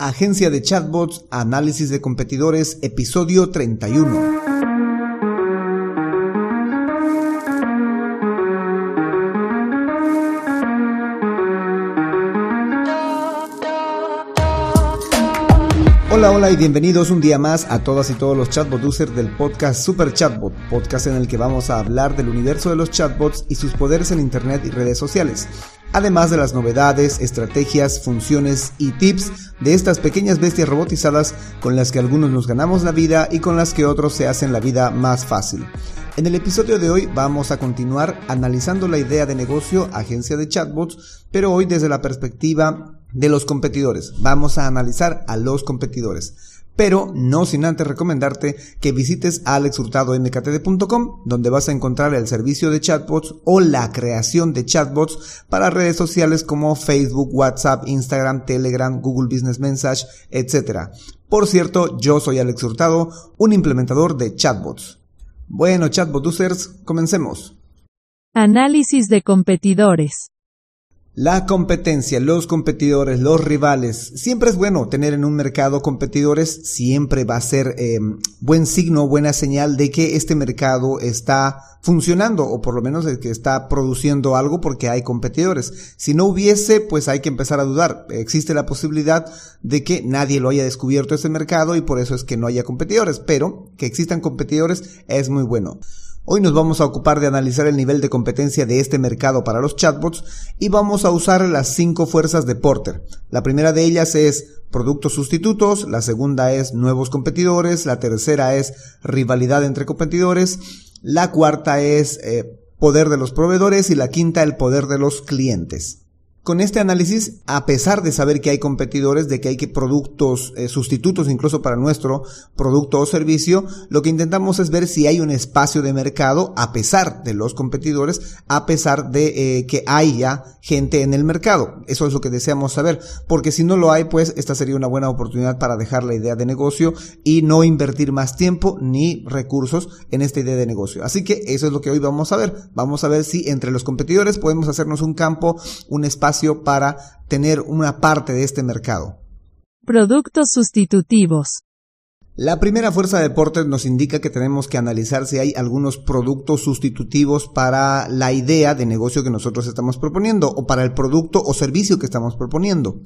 Agencia de Chatbots, Análisis de Competidores, episodio 31. Hola, hola y bienvenidos un día más a todas y todos los chatbot users del podcast Super Chatbot, podcast en el que vamos a hablar del universo de los chatbots y sus poderes en Internet y redes sociales además de las novedades, estrategias, funciones y tips de estas pequeñas bestias robotizadas con las que algunos nos ganamos la vida y con las que otros se hacen la vida más fácil. En el episodio de hoy vamos a continuar analizando la idea de negocio agencia de chatbots, pero hoy desde la perspectiva de los competidores. Vamos a analizar a los competidores pero no sin antes recomendarte que visites alexhurtadomktd.com donde vas a encontrar el servicio de chatbots o la creación de chatbots para redes sociales como Facebook, WhatsApp, Instagram, Telegram, Google Business Message, etc. Por cierto, yo soy Alex Hurtado, un implementador de chatbots. Bueno, chatbot users, comencemos. Análisis de competidores. La competencia, los competidores, los rivales. Siempre es bueno tener en un mercado competidores, siempre va a ser em, buen signo, buena señal de que este mercado está funcionando o por lo menos de que está produciendo algo porque hay competidores. Si no hubiese, pues hay que empezar a dudar. Existe la posibilidad de que nadie lo haya descubierto ese mercado y por eso es que no haya competidores, pero que existan competidores es muy bueno. Hoy nos vamos a ocupar de analizar el nivel de competencia de este mercado para los chatbots y vamos a usar las cinco fuerzas de Porter. La primera de ellas es productos sustitutos, la segunda es nuevos competidores, la tercera es rivalidad entre competidores, la cuarta es eh, poder de los proveedores y la quinta el poder de los clientes. Con este análisis, a pesar de saber que hay competidores, de que hay que productos eh, sustitutos incluso para nuestro producto o servicio, lo que intentamos es ver si hay un espacio de mercado a pesar de los competidores, a pesar de eh, que haya gente en el mercado. Eso es lo que deseamos saber, porque si no lo hay, pues esta sería una buena oportunidad para dejar la idea de negocio y no invertir más tiempo ni recursos en esta idea de negocio. Así que eso es lo que hoy vamos a ver. Vamos a ver si entre los competidores podemos hacernos un campo, un espacio para tener una parte de este mercado. Productos sustitutivos. La primera fuerza de Porter nos indica que tenemos que analizar si hay algunos productos sustitutivos para la idea de negocio que nosotros estamos proponiendo o para el producto o servicio que estamos proponiendo.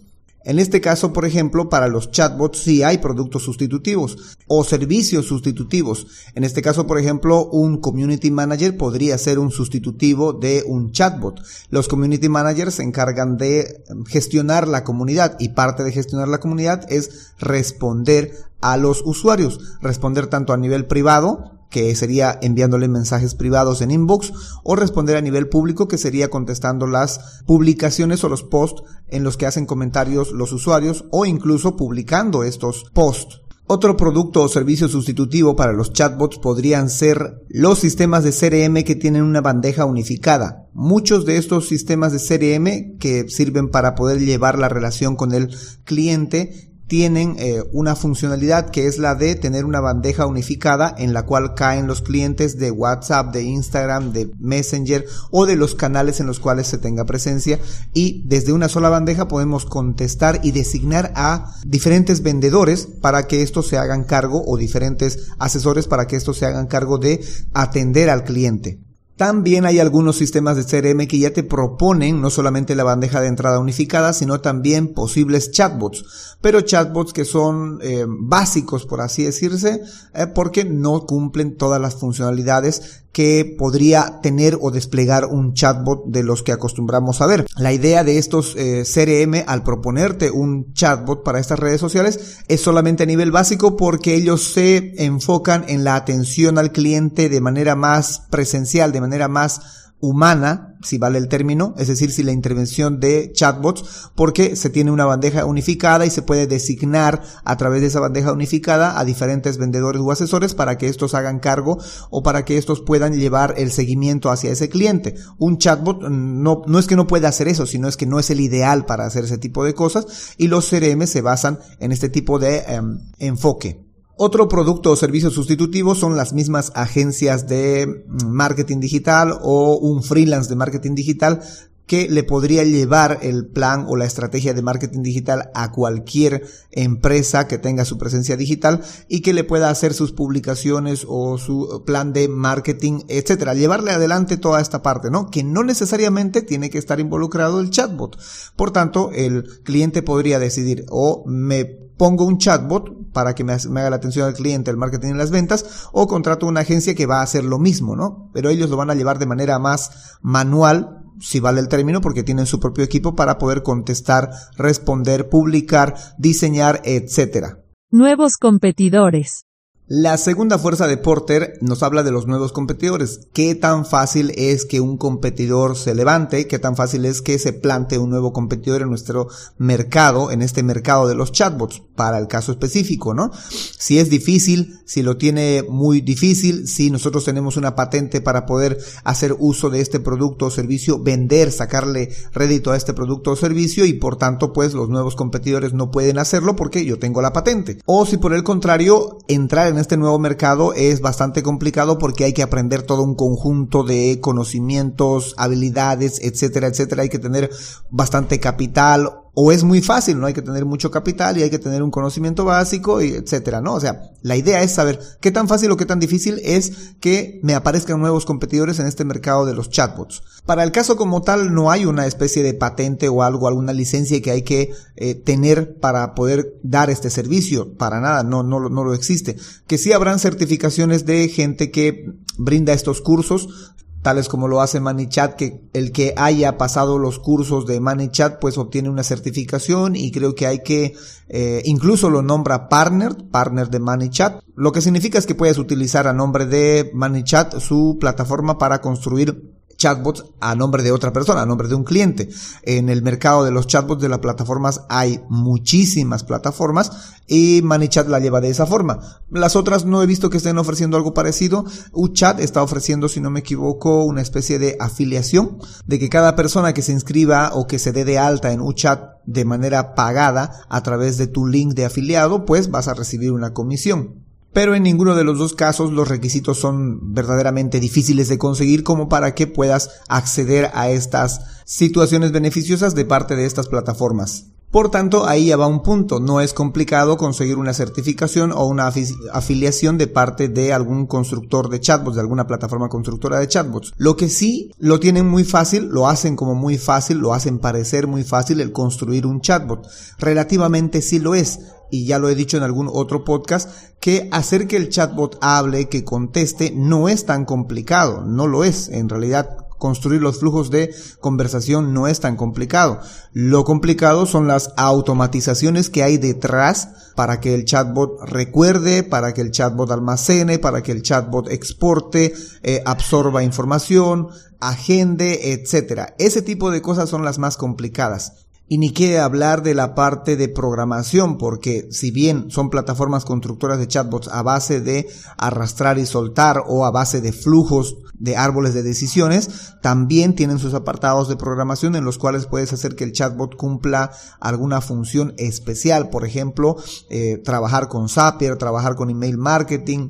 En este caso, por ejemplo, para los chatbots sí hay productos sustitutivos o servicios sustitutivos. En este caso, por ejemplo, un community manager podría ser un sustitutivo de un chatbot. Los community managers se encargan de gestionar la comunidad y parte de gestionar la comunidad es responder a los usuarios, responder tanto a nivel privado que sería enviándole mensajes privados en inbox, o responder a nivel público, que sería contestando las publicaciones o los posts en los que hacen comentarios los usuarios, o incluso publicando estos posts. Otro producto o servicio sustitutivo para los chatbots podrían ser los sistemas de CRM que tienen una bandeja unificada. Muchos de estos sistemas de CRM que sirven para poder llevar la relación con el cliente tienen eh, una funcionalidad que es la de tener una bandeja unificada en la cual caen los clientes de WhatsApp, de Instagram, de Messenger o de los canales en los cuales se tenga presencia y desde una sola bandeja podemos contestar y designar a diferentes vendedores para que estos se hagan cargo o diferentes asesores para que estos se hagan cargo de atender al cliente. También hay algunos sistemas de CRM que ya te proponen no solamente la bandeja de entrada unificada, sino también posibles chatbots, pero chatbots que son eh, básicos, por así decirse, eh, porque no cumplen todas las funcionalidades que podría tener o desplegar un chatbot de los que acostumbramos a ver. La idea de estos eh, CRM al proponerte un chatbot para estas redes sociales es solamente a nivel básico porque ellos se enfocan en la atención al cliente de manera más presencial, de manera más humana, si vale el término, es decir, si la intervención de chatbots, porque se tiene una bandeja unificada y se puede designar a través de esa bandeja unificada a diferentes vendedores o asesores para que estos hagan cargo o para que estos puedan llevar el seguimiento hacia ese cliente. Un chatbot no, no es que no pueda hacer eso, sino es que no es el ideal para hacer ese tipo de cosas y los CRM se basan en este tipo de em, enfoque. Otro producto o servicio sustitutivo son las mismas agencias de marketing digital o un freelance de marketing digital que le podría llevar el plan o la estrategia de marketing digital a cualquier empresa que tenga su presencia digital y que le pueda hacer sus publicaciones o su plan de marketing, etcétera. Llevarle adelante toda esta parte, ¿no? Que no necesariamente tiene que estar involucrado el chatbot. Por tanto, el cliente podría decidir o me pongo un chatbot para que me, haga la atención al cliente, el marketing y las ventas, o contrato una agencia que va a hacer lo mismo, ¿no? Pero ellos lo van a llevar de manera más manual, si vale el término, porque tienen su propio equipo para poder contestar, responder, publicar, diseñar, etcétera. Nuevos competidores. La segunda fuerza de Porter nos habla de los nuevos competidores. ¿Qué tan fácil es que un competidor se levante? ¿Qué tan fácil es que se plante un nuevo competidor en nuestro mercado, en este mercado de los chatbots, para el caso específico, ¿no? Si es difícil, si lo tiene muy difícil, si nosotros tenemos una patente para poder hacer uso de este producto o servicio, vender, sacarle rédito a este producto o servicio y por tanto, pues los nuevos competidores no pueden hacerlo porque yo tengo la patente. O si por el contrario, entrar en en este nuevo mercado es bastante complicado porque hay que aprender todo un conjunto de conocimientos, habilidades, etcétera, etcétera. Hay que tener bastante capital o es muy fácil, no hay que tener mucho capital y hay que tener un conocimiento básico y etcétera, ¿no? O sea, la idea es saber qué tan fácil o qué tan difícil es que me aparezcan nuevos competidores en este mercado de los chatbots. Para el caso como tal no hay una especie de patente o algo, alguna licencia que hay que eh, tener para poder dar este servicio, para nada, no, no, no lo existe. Que sí habrán certificaciones de gente que brinda estos cursos, tales como lo hace ManyChat, que el que haya pasado los cursos de ManyChat pues obtiene una certificación y creo que hay que, eh, incluso lo nombra partner, partner de ManyChat, lo que significa es que puedes utilizar a nombre de ManyChat su plataforma para construir chatbots a nombre de otra persona, a nombre de un cliente. En el mercado de los chatbots de las plataformas hay muchísimas plataformas y ManyChat la lleva de esa forma. Las otras no he visto que estén ofreciendo algo parecido. UChat está ofreciendo, si no me equivoco, una especie de afiliación de que cada persona que se inscriba o que se dé de alta en UChat de manera pagada a través de tu link de afiliado, pues vas a recibir una comisión pero en ninguno de los dos casos los requisitos son verdaderamente difíciles de conseguir como para que puedas acceder a estas situaciones beneficiosas de parte de estas plataformas. Por tanto, ahí ya va un punto. No es complicado conseguir una certificación o una afiliación de parte de algún constructor de chatbots, de alguna plataforma constructora de chatbots. Lo que sí lo tienen muy fácil, lo hacen como muy fácil, lo hacen parecer muy fácil el construir un chatbot. Relativamente sí lo es y ya lo he dicho en algún otro podcast, que hacer que el chatbot hable, que conteste, no es tan complicado, no lo es. En realidad, construir los flujos de conversación no es tan complicado. Lo complicado son las automatizaciones que hay detrás para que el chatbot recuerde, para que el chatbot almacene, para que el chatbot exporte, eh, absorba información, agende, etcétera. Ese tipo de cosas son las más complicadas. Y ni qué hablar de la parte de programación, porque si bien son plataformas constructoras de chatbots a base de arrastrar y soltar o a base de flujos de árboles de decisiones, también tienen sus apartados de programación en los cuales puedes hacer que el chatbot cumpla alguna función especial. Por ejemplo, eh, trabajar con Zapier, trabajar con email marketing,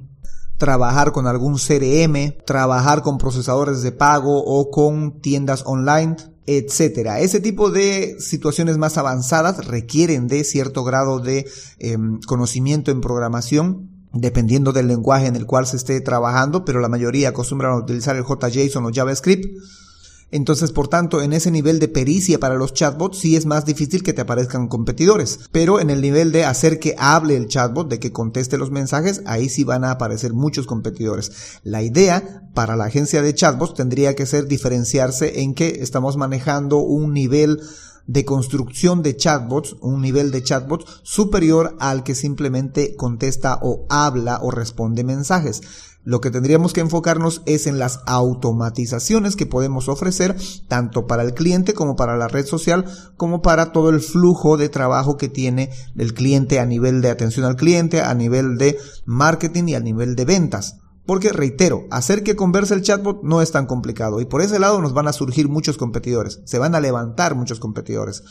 trabajar con algún CRM, trabajar con procesadores de pago o con tiendas online etcétera. Ese tipo de situaciones más avanzadas requieren de cierto grado de em, conocimiento en programación dependiendo del lenguaje en el cual se esté trabajando, pero la mayoría acostumbran a utilizar el JSON o JavaScript. Entonces, por tanto, en ese nivel de pericia para los chatbots sí es más difícil que te aparezcan competidores. Pero en el nivel de hacer que hable el chatbot, de que conteste los mensajes, ahí sí van a aparecer muchos competidores. La idea para la agencia de chatbots tendría que ser diferenciarse en que estamos manejando un nivel de construcción de chatbots, un nivel de chatbots superior al que simplemente contesta o habla o responde mensajes. Lo que tendríamos que enfocarnos es en las automatizaciones que podemos ofrecer tanto para el cliente como para la red social como para todo el flujo de trabajo que tiene el cliente a nivel de atención al cliente, a nivel de marketing y a nivel de ventas. Porque reitero, hacer que converse el chatbot no es tan complicado y por ese lado nos van a surgir muchos competidores, se van a levantar muchos competidores.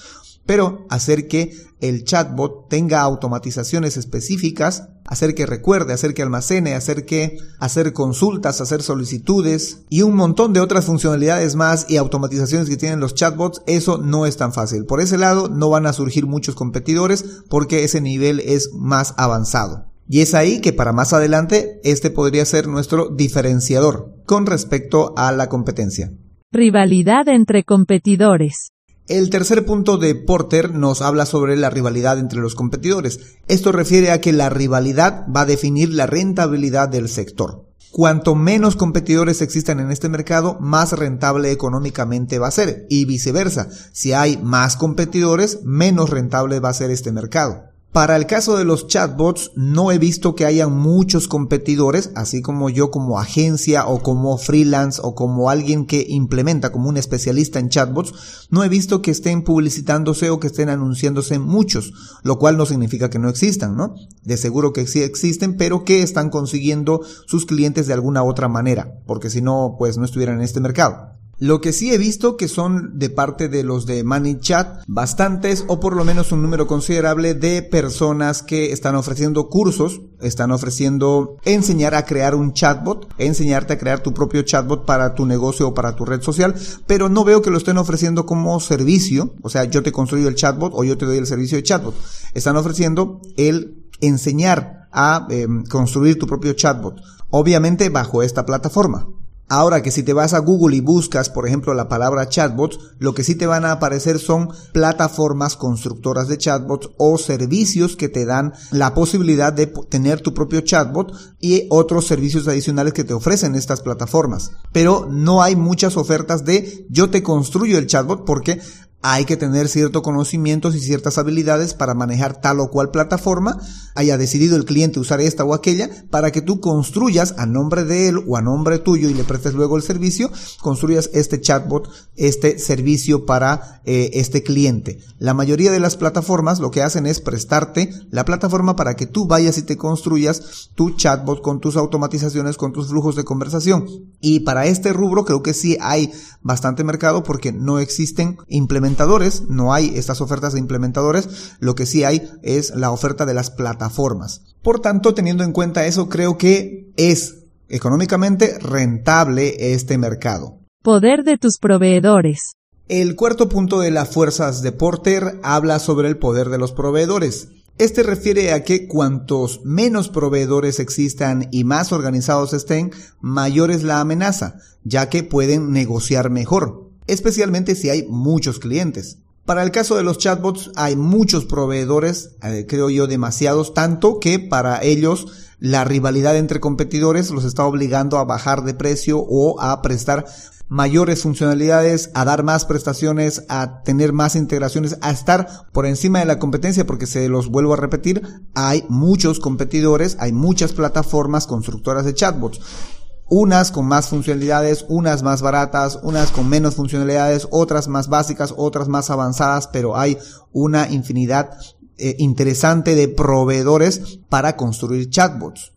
Pero hacer que el chatbot tenga automatizaciones específicas, hacer que recuerde, hacer que almacene, hacer que hacer consultas, hacer solicitudes y un montón de otras funcionalidades más y automatizaciones que tienen los chatbots, eso no es tan fácil. Por ese lado no van a surgir muchos competidores porque ese nivel es más avanzado. Y es ahí que para más adelante este podría ser nuestro diferenciador con respecto a la competencia. Rivalidad entre competidores. El tercer punto de Porter nos habla sobre la rivalidad entre los competidores. Esto refiere a que la rivalidad va a definir la rentabilidad del sector. Cuanto menos competidores existan en este mercado, más rentable económicamente va a ser. Y viceversa, si hay más competidores, menos rentable va a ser este mercado. Para el caso de los chatbots, no he visto que haya muchos competidores, así como yo como agencia o como freelance o como alguien que implementa como un especialista en chatbots, no he visto que estén publicitándose o que estén anunciándose muchos, lo cual no significa que no existan, ¿no? De seguro que sí existen, pero que están consiguiendo sus clientes de alguna otra manera, porque si no, pues no estuvieran en este mercado. Lo que sí he visto que son de parte de los de ManyChat bastantes o por lo menos un número considerable de personas que están ofreciendo cursos, están ofreciendo enseñar a crear un chatbot, enseñarte a crear tu propio chatbot para tu negocio o para tu red social, pero no veo que lo estén ofreciendo como servicio, o sea, yo te construyo el chatbot o yo te doy el servicio de chatbot. Están ofreciendo el enseñar a eh, construir tu propio chatbot, obviamente bajo esta plataforma. Ahora que si te vas a Google y buscas, por ejemplo, la palabra chatbots, lo que sí te van a aparecer son plataformas constructoras de chatbots o servicios que te dan la posibilidad de tener tu propio chatbot y otros servicios adicionales que te ofrecen estas plataformas. Pero no hay muchas ofertas de yo te construyo el chatbot porque hay que tener ciertos conocimientos y ciertas habilidades para manejar tal o cual plataforma, haya decidido el cliente usar esta o aquella, para que tú construyas a nombre de él o a nombre tuyo y le prestes luego el servicio, construyas este chatbot, este servicio para eh, este cliente. La mayoría de las plataformas lo que hacen es prestarte la plataforma para que tú vayas y te construyas tu chatbot con tus automatizaciones, con tus flujos de conversación. Y para este rubro creo que sí hay bastante mercado porque no existen implementadores implementadores, no hay estas ofertas de implementadores, lo que sí hay es la oferta de las plataformas. Por tanto, teniendo en cuenta eso, creo que es económicamente rentable este mercado. Poder de tus proveedores. El cuarto punto de las fuerzas de Porter habla sobre el poder de los proveedores. Este refiere a que cuantos menos proveedores existan y más organizados estén, mayor es la amenaza, ya que pueden negociar mejor especialmente si hay muchos clientes. Para el caso de los chatbots hay muchos proveedores, eh, creo yo demasiados, tanto que para ellos la rivalidad entre competidores los está obligando a bajar de precio o a prestar mayores funcionalidades, a dar más prestaciones, a tener más integraciones, a estar por encima de la competencia, porque se los vuelvo a repetir, hay muchos competidores, hay muchas plataformas constructoras de chatbots unas con más funcionalidades, unas más baratas, unas con menos funcionalidades, otras más básicas, otras más avanzadas, pero hay una infinidad eh, interesante de proveedores para construir chatbots.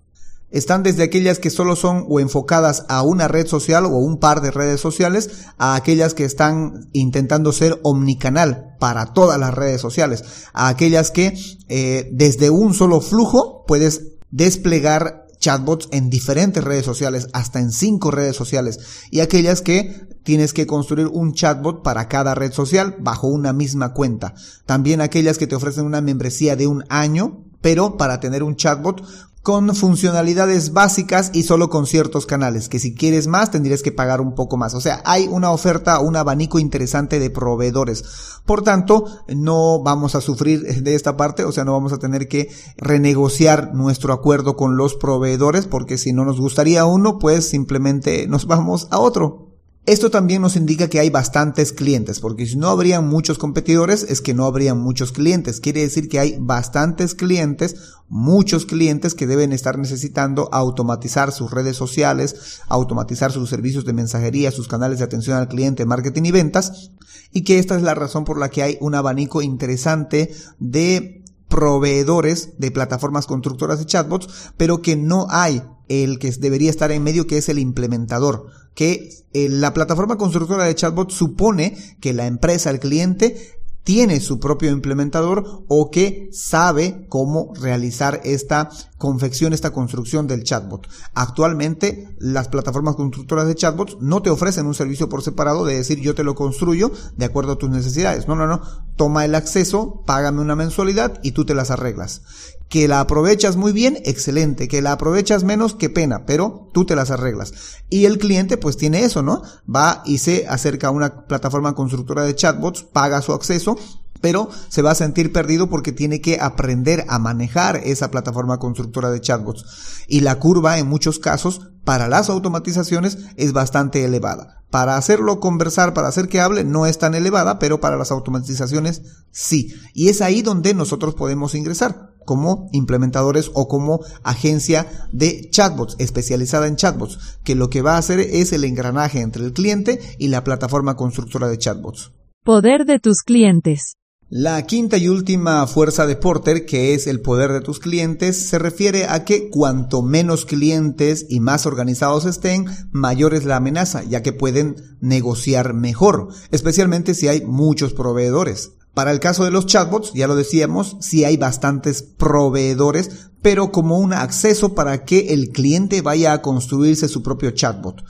Están desde aquellas que solo son o enfocadas a una red social o un par de redes sociales, a aquellas que están intentando ser omnicanal para todas las redes sociales, a aquellas que eh, desde un solo flujo puedes desplegar chatbots en diferentes redes sociales, hasta en cinco redes sociales, y aquellas que tienes que construir un chatbot para cada red social bajo una misma cuenta. También aquellas que te ofrecen una membresía de un año, pero para tener un chatbot con funcionalidades básicas y solo con ciertos canales, que si quieres más tendrías que pagar un poco más. O sea, hay una oferta, un abanico interesante de proveedores. Por tanto, no vamos a sufrir de esta parte, o sea, no vamos a tener que renegociar nuestro acuerdo con los proveedores, porque si no nos gustaría uno, pues simplemente nos vamos a otro. Esto también nos indica que hay bastantes clientes, porque si no habrían muchos competidores, es que no habrían muchos clientes. Quiere decir que hay bastantes clientes, muchos clientes que deben estar necesitando automatizar sus redes sociales, automatizar sus servicios de mensajería, sus canales de atención al cliente, marketing y ventas, y que esta es la razón por la que hay un abanico interesante de proveedores de plataformas constructoras de chatbots, pero que no hay el que debería estar en medio, que es el implementador, que eh, la plataforma constructora de chatbot supone que la empresa, el cliente, tiene su propio implementador o que sabe cómo realizar esta confección, esta construcción del chatbot. Actualmente las plataformas constructoras de chatbots no te ofrecen un servicio por separado de decir yo te lo construyo de acuerdo a tus necesidades. No, no, no. Toma el acceso, págame una mensualidad y tú te las arreglas. Que la aprovechas muy bien, excelente. Que la aprovechas menos, qué pena, pero tú te las arreglas. Y el cliente pues tiene eso, ¿no? Va y se acerca a una plataforma constructora de chatbots, paga su acceso pero se va a sentir perdido porque tiene que aprender a manejar esa plataforma constructora de chatbots. Y la curva en muchos casos para las automatizaciones es bastante elevada. Para hacerlo conversar, para hacer que hable, no es tan elevada, pero para las automatizaciones sí. Y es ahí donde nosotros podemos ingresar como implementadores o como agencia de chatbots especializada en chatbots, que lo que va a hacer es el engranaje entre el cliente y la plataforma constructora de chatbots. Poder de tus clientes. La quinta y última fuerza de Porter, que es el poder de tus clientes, se refiere a que cuanto menos clientes y más organizados estén, mayor es la amenaza, ya que pueden negociar mejor, especialmente si hay muchos proveedores. Para el caso de los chatbots, ya lo decíamos, sí hay bastantes proveedores, pero como un acceso para que el cliente vaya a construirse su propio chatbot.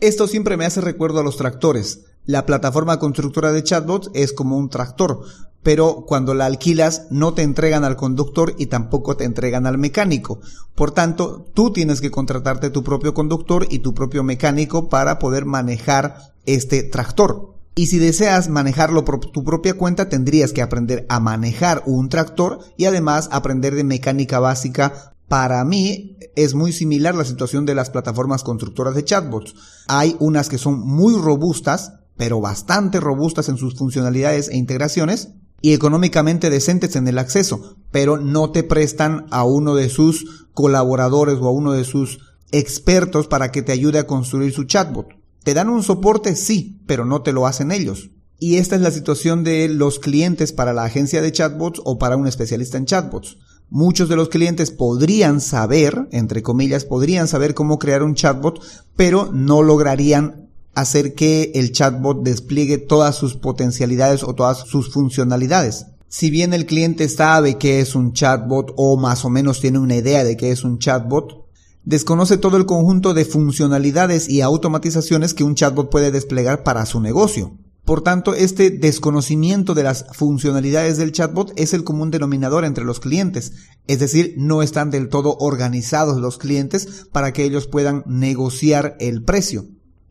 Esto siempre me hace recuerdo a los tractores. La plataforma constructora de chatbots es como un tractor pero cuando la alquilas no te entregan al conductor y tampoco te entregan al mecánico. Por tanto, tú tienes que contratarte tu propio conductor y tu propio mecánico para poder manejar este tractor. Y si deseas manejarlo por tu propia cuenta, tendrías que aprender a manejar un tractor y además aprender de mecánica básica para mí es muy similar la situación de las plataformas constructoras de chatbots. Hay unas que son muy robustas, pero bastante robustas en sus funcionalidades e integraciones, y económicamente decentes en el acceso, pero no te prestan a uno de sus colaboradores o a uno de sus expertos para que te ayude a construir su chatbot. Te dan un soporte, sí, pero no te lo hacen ellos. Y esta es la situación de los clientes para la agencia de chatbots o para un especialista en chatbots. Muchos de los clientes podrían saber, entre comillas, podrían saber cómo crear un chatbot, pero no lograrían hacer que el chatbot despliegue todas sus potencialidades o todas sus funcionalidades. Si bien el cliente sabe que es un chatbot o más o menos tiene una idea de que es un chatbot, desconoce todo el conjunto de funcionalidades y automatizaciones que un chatbot puede desplegar para su negocio. Por tanto, este desconocimiento de las funcionalidades del chatbot es el común denominador entre los clientes, es decir, no están del todo organizados los clientes para que ellos puedan negociar el precio.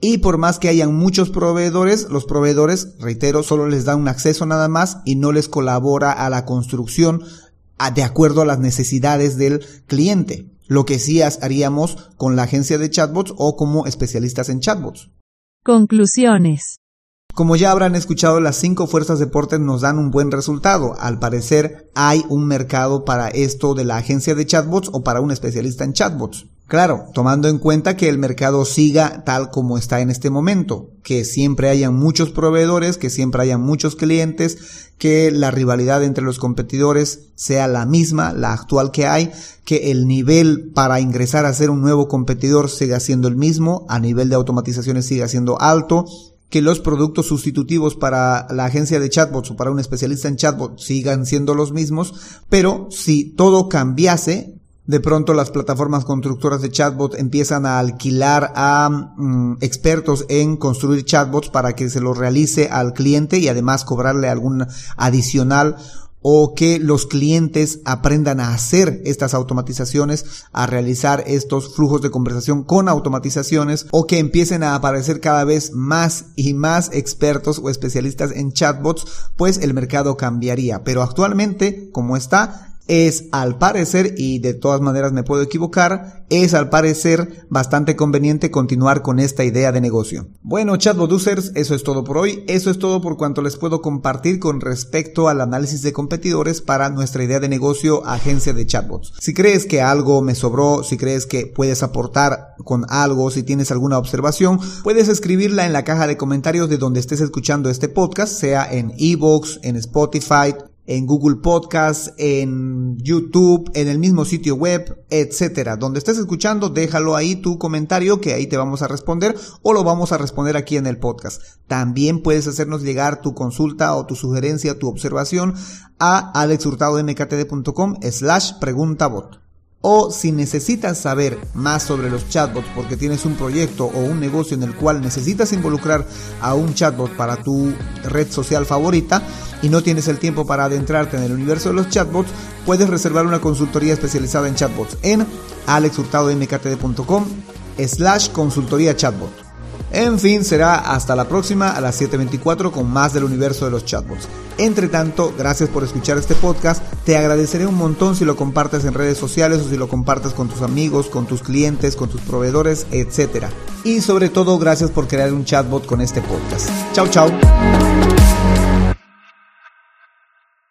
Y por más que hayan muchos proveedores, los proveedores, reitero, solo les dan un acceso nada más y no les colabora a la construcción de acuerdo a las necesidades del cliente. Lo que sí haríamos con la agencia de chatbots o como especialistas en chatbots. Conclusiones. Como ya habrán escuchado, las cinco fuerzas de Porter nos dan un buen resultado. Al parecer hay un mercado para esto de la agencia de chatbots o para un especialista en chatbots. Claro, tomando en cuenta que el mercado siga tal como está en este momento, que siempre hayan muchos proveedores, que siempre hayan muchos clientes, que la rivalidad entre los competidores sea la misma, la actual que hay, que el nivel para ingresar a ser un nuevo competidor siga siendo el mismo, a nivel de automatizaciones siga siendo alto, que los productos sustitutivos para la agencia de chatbots o para un especialista en chatbots sigan siendo los mismos, pero si todo cambiase, de pronto las plataformas constructoras de chatbot empiezan a alquilar a mm, expertos en construir chatbots para que se lo realice al cliente y además cobrarle algún adicional o que los clientes aprendan a hacer estas automatizaciones, a realizar estos flujos de conversación con automatizaciones o que empiecen a aparecer cada vez más y más expertos o especialistas en chatbots, pues el mercado cambiaría. Pero actualmente, como está, es al parecer, y de todas maneras me puedo equivocar, es al parecer bastante conveniente continuar con esta idea de negocio. Bueno, chatbot users, eso es todo por hoy. Eso es todo por cuanto les puedo compartir con respecto al análisis de competidores para nuestra idea de negocio agencia de chatbots. Si crees que algo me sobró, si crees que puedes aportar con algo, si tienes alguna observación, puedes escribirla en la caja de comentarios de donde estés escuchando este podcast, sea en Evox, en Spotify, en Google Podcast, en YouTube, en el mismo sitio web, etcétera. Donde estés escuchando, déjalo ahí tu comentario que ahí te vamos a responder o lo vamos a responder aquí en el podcast. También puedes hacernos llegar tu consulta o tu sugerencia, tu observación a alexhurtadomktd.com slash preguntabot. O si necesitas saber más sobre los chatbots porque tienes un proyecto o un negocio en el cual necesitas involucrar a un chatbot para tu red social favorita y no tienes el tiempo para adentrarte en el universo de los chatbots, puedes reservar una consultoría especializada en chatbots en alexhurtadomktd.com slash consultoría chatbot. En fin, será hasta la próxima a las 7.24 con más del universo de los chatbots. Entre tanto, gracias por escuchar este podcast. Te agradeceré un montón si lo compartes en redes sociales o si lo compartes con tus amigos, con tus clientes, con tus proveedores, etc. Y sobre todo, gracias por crear un chatbot con este podcast. Chao, chao.